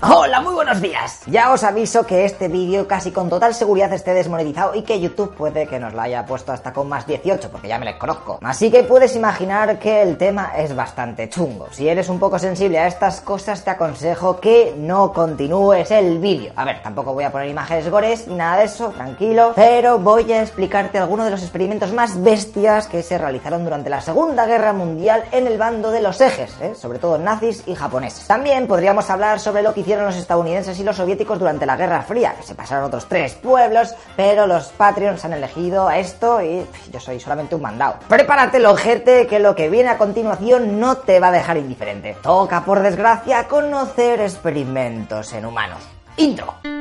Hola, muy buenos días. Ya os aviso que este vídeo casi con total seguridad esté desmonetizado y que YouTube puede que nos lo haya puesto hasta con más 18, porque ya me les conozco. Así que puedes imaginar que el tema es bastante chungo. Si eres un poco sensible a estas cosas, te aconsejo que no continúes el vídeo. A ver, tampoco voy a poner imágenes gores nada de eso, tranquilo, pero voy a explicarte algunos de los experimentos más bestias que se realizaron durante la Segunda Guerra Mundial en el bando de los ejes, ¿eh? sobre todo nazis y japoneses. También podríamos hablar sobre lo que hicieron los estadounidenses y los soviéticos durante la Guerra Fría, que se pasaron otros tres pueblos, pero los Patreons han elegido esto y yo soy solamente un mandado. Prepárate, ojete, que lo que viene a continuación no te va a dejar indiferente. Toca, por desgracia, conocer experimentos en humanos. Intro.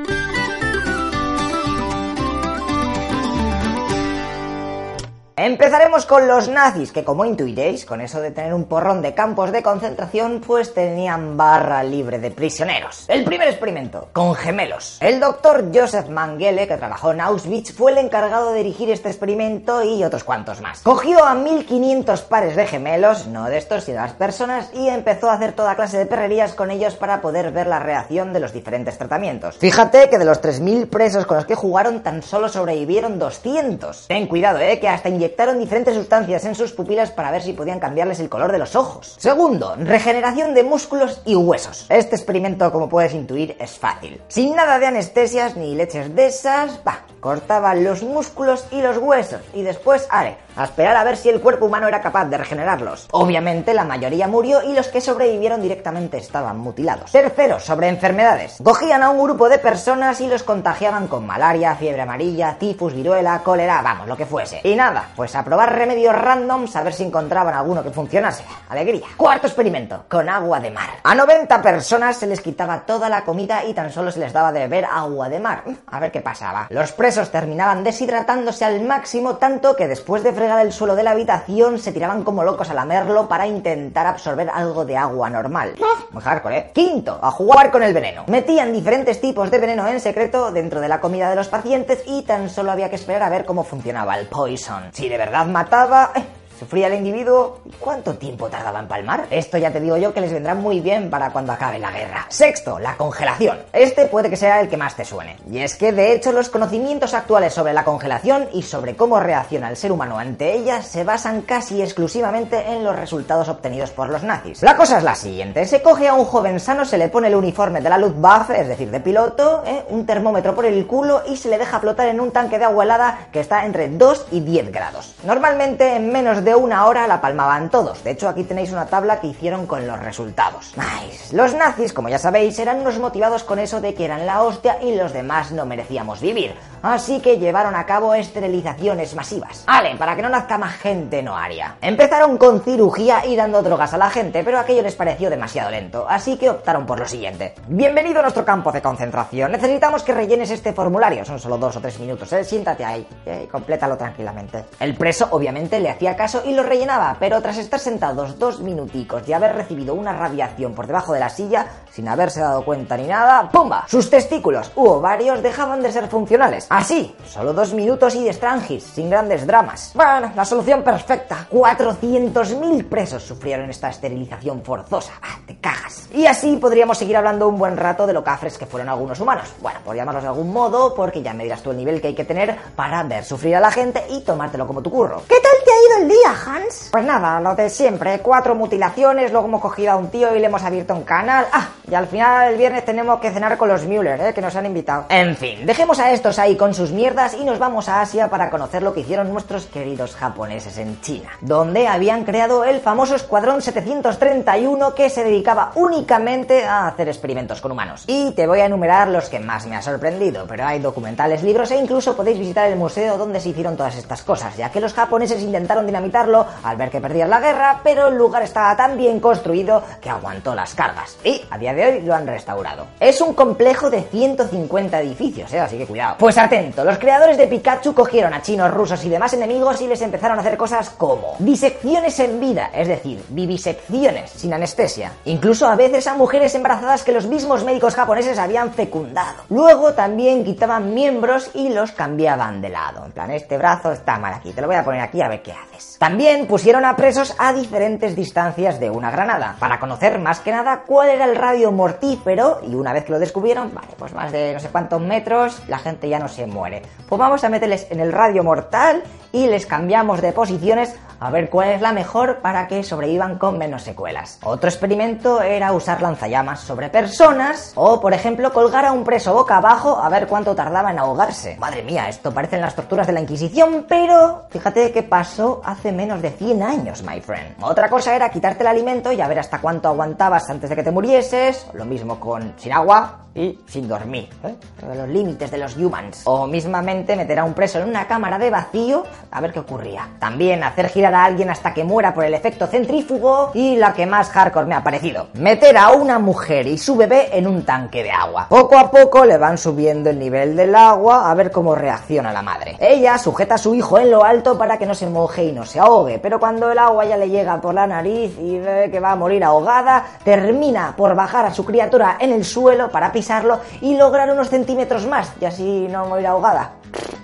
Empezaremos con los nazis, que como intuiréis, con eso de tener un porrón de campos de concentración, pues tenían barra libre de prisioneros. El primer experimento, con gemelos. El doctor Joseph Mengele, que trabajó en Auschwitz, fue el encargado de dirigir este experimento y otros cuantos más. Cogió a 1500 pares de gemelos, no de estos, sino de las personas, y empezó a hacer toda clase de perrerías con ellos para poder ver la reacción de los diferentes tratamientos. Fíjate que de los 3000 presos con los que jugaron, tan solo sobrevivieron 200. Ten cuidado, eh, que hasta inyectaron diferentes sustancias en sus pupilas para ver si podían cambiarles el color de los ojos. Segundo, regeneración de músculos y huesos. Este experimento, como puedes intuir, es fácil. Sin nada de anestesias ni leches de esas, va, cortaban los músculos y los huesos y después, are, a esperar a ver si el cuerpo humano era capaz de regenerarlos. Obviamente la mayoría murió y los que sobrevivieron directamente estaban mutilados. Tercero, sobre enfermedades. Cogían a un grupo de personas y los contagiaban con malaria, fiebre amarilla, tifus, viruela, cólera, vamos, lo que fuese. Y nada, pues a probar remedios randoms a ver si encontraban alguno que funcionase. Alegría. Cuarto experimento, con agua de mar. A 90 personas se les quitaba toda la comida y tan solo se les daba de beber agua de mar. A ver qué pasaba. Los presos terminaban deshidratándose al máximo tanto que después de fregar el suelo de la habitación se tiraban como locos a lamerlo para intentar absorber algo de agua normal. Muy hardcore, ¿eh? Quinto, a jugar con el veneno. Metían diferentes tipos de veneno en secreto dentro de la comida de los pacientes y tan solo había que esperar a ver cómo funcionaba el poison. Si de verdad mataba... Sufría el individuo. ¿Cuánto tiempo tardaba en palmar? Esto ya te digo yo que les vendrá muy bien para cuando acabe la guerra. Sexto, la congelación. Este puede que sea el que más te suene. Y es que de hecho los conocimientos actuales sobre la congelación y sobre cómo reacciona el ser humano ante ella se basan casi exclusivamente en los resultados obtenidos por los nazis. La cosa es la siguiente. Se coge a un joven sano, se le pone el uniforme de la Luftwaffe, es decir, de piloto, ¿eh? un termómetro por el culo y se le deja flotar en un tanque de agua helada que está entre 2 y 10 grados. Normalmente en menos de de una hora la palmaban todos. De hecho, aquí tenéis una tabla que hicieron con los resultados. Nice. Los nazis, como ya sabéis, eran unos motivados con eso de que eran la hostia y los demás no merecíamos vivir. Así que llevaron a cabo esterilizaciones masivas. Vale, para que no nazca más gente no haría. Empezaron con cirugía y dando drogas a la gente, pero aquello les pareció demasiado lento, así que optaron por lo siguiente. Bienvenido a nuestro campo de concentración. Necesitamos que rellenes este formulario. Son solo dos o tres minutos, ¿eh? Siéntate ahí y complétalo tranquilamente. El preso, obviamente, le hacía caso y lo rellenaba, pero tras estar sentados dos minuticos y haber recibido una radiación por debajo de la silla, sin haberse dado cuenta ni nada, ¡pumba! Sus testículos u ovarios dejaban de ser funcionales. Así, solo dos minutos y de estrangis, sin grandes dramas. Bueno, la solución perfecta. 400.000 presos sufrieron esta esterilización forzosa. Ah, te cagas. Y así podríamos seguir hablando un buen rato de lo cafres que fueron algunos humanos. Bueno, por llamarlos de algún modo, porque ya me dirás tú el nivel que hay que tener para ver sufrir a la gente y tomártelo como tu curro. ¿Qué tal te el día, Hans? Pues nada, lo de siempre. Cuatro mutilaciones, luego hemos cogido a un tío y le hemos abierto un canal. Ah, y al final el viernes tenemos que cenar con los Müller, ¿eh? que nos han invitado. En fin, dejemos a estos ahí con sus mierdas y nos vamos a Asia para conocer lo que hicieron nuestros queridos japoneses en China, donde habían creado el famoso Escuadrón 731 que se dedicaba únicamente a hacer experimentos con humanos. Y te voy a enumerar los que más me ha sorprendido, pero hay documentales, libros e incluso podéis visitar el museo donde se hicieron todas estas cosas, ya que los japoneses intentaron intentaron dinamitarlo al ver que perdían la guerra, pero el lugar estaba tan bien construido que aguantó las cargas. Y a día de hoy lo han restaurado. Es un complejo de 150 edificios, ¿eh? así que cuidado. Pues atento, los creadores de Pikachu cogieron a chinos, rusos y demás enemigos y les empezaron a hacer cosas como disecciones en vida, es decir, vivisecciones sin anestesia. Incluso a veces a mujeres embarazadas que los mismos médicos japoneses habían fecundado. Luego también quitaban miembros y los cambiaban de lado. En plan, este brazo está mal aquí, te lo voy a poner aquí a ver qué También pusieron a presos a diferentes distancias de una granada, para conocer más que nada cuál era el radio mortífero y una vez que lo descubrieron, vale, pues más de no sé cuántos metros, la gente ya no se muere. Pues vamos a meterles en el radio mortal y les cambiamos de posiciones a ver cuál es la mejor para que sobrevivan con menos secuelas. Otro experimento era usar lanzallamas sobre personas o, por ejemplo, colgar a un preso boca abajo a ver cuánto tardaba en ahogarse. Madre mía, esto parecen las torturas de la Inquisición, pero fíjate qué pasó hace menos de 100 años, my friend. Otra cosa era quitarte el alimento y a ver hasta cuánto aguantabas antes de que te murieses, lo mismo con sin agua, y sin dormir. ¿eh? Los límites de los humans. O mismamente meter a un preso en una cámara de vacío a ver qué ocurría. También hacer girar a alguien hasta que muera por el efecto centrífugo. Y la que más hardcore me ha parecido. Meter a una mujer y su bebé en un tanque de agua. Poco a poco le van subiendo el nivel del agua a ver cómo reacciona la madre. Ella sujeta a su hijo en lo alto para que no se moje y no se ahogue. Pero cuando el agua ya le llega por la nariz y ve que va a morir ahogada, termina por bajar a su criatura en el suelo para pisar y lograr unos centímetros más y así no morir ahogada.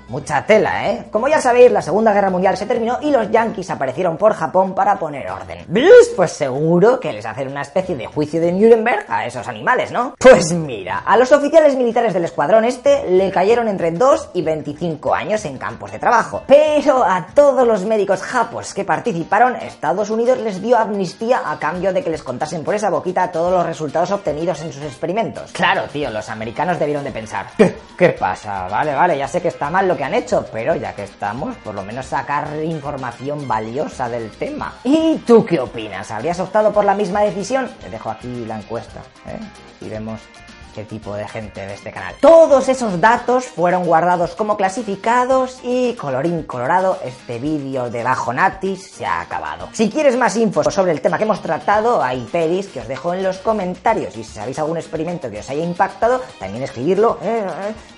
Mucha tela, ¿eh? Como ya sabéis, la Segunda Guerra Mundial se terminó y los yankees aparecieron por Japón para poner orden. Pues seguro que les hacen una especie de juicio de Nuremberg a esos animales, ¿no? Pues mira, a los oficiales militares del escuadrón este le cayeron entre 2 y 25 años en campos de trabajo. Pero a todos los médicos japos que participaron, Estados Unidos les dio amnistía a cambio de que les contasen por esa boquita todos los resultados obtenidos en sus experimentos. Claro, tío, los americanos debieron de pensar, ¿qué, ¿Qué pasa? Vale, vale, ya sé que está mal que han hecho, pero ya que estamos, por lo menos sacar información valiosa del tema. ¿Y tú qué opinas? ¿Habrías optado por la misma decisión? Te dejo aquí la encuesta, ¿eh? Y vemos qué tipo de gente de este canal. Todos esos datos fueron guardados como clasificados y colorín colorado, este vídeo de Bajo Natis se ha acabado. Si quieres más info sobre el tema que hemos tratado, hay pelis que os dejo en los comentarios y si sabéis algún experimento que os haya impactado, también escribirlo eh,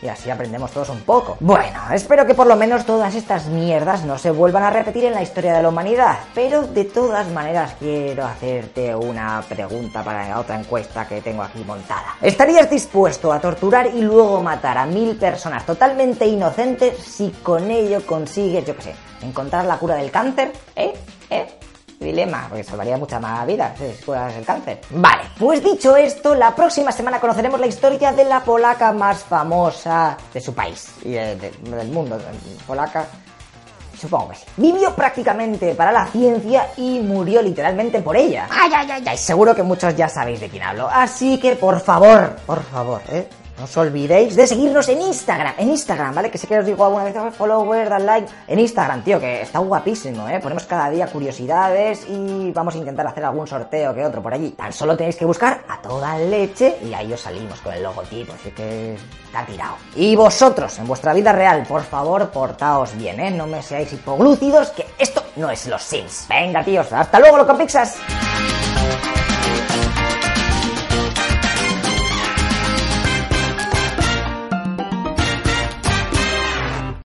y así aprendemos todos un poco. Bueno, espero que por lo menos todas estas mierdas no se vuelvan a repetir en la historia de la humanidad, pero de todas maneras quiero hacerte una pregunta para la otra encuesta que tengo aquí montada. ¿Estarías dispuesto a torturar y luego matar a mil personas totalmente inocentes si con ello consigues, yo qué sé, encontrar la cura del cáncer? ¿Eh? ¿Eh? dilema, porque salvaría mucha más vida si curas el cáncer. Vale, pues dicho esto, la próxima semana conoceremos la historia de la polaca más famosa de su país y del mundo. Polaca, Supongo que sí. Vivió prácticamente para la ciencia y murió literalmente por ella. Ay, ay, ay, ay. Seguro que muchos ya sabéis de quién hablo. Así que por favor, por favor, ¿eh? No os olvidéis de seguirnos en Instagram, en Instagram, ¿vale? Que sé que os digo alguna vez, follower, dan like. En Instagram, tío, que está guapísimo, ¿eh? Ponemos cada día curiosidades y vamos a intentar hacer algún sorteo que otro por allí. Tan solo tenéis que buscar a toda leche y ahí os salimos con el logotipo, así que está tirado. Y vosotros, en vuestra vida real, por favor, portaos bien, ¿eh? No me seáis hipoglúcidos, que esto no es los Sims. Venga, tíos, hasta luego, loco pixas.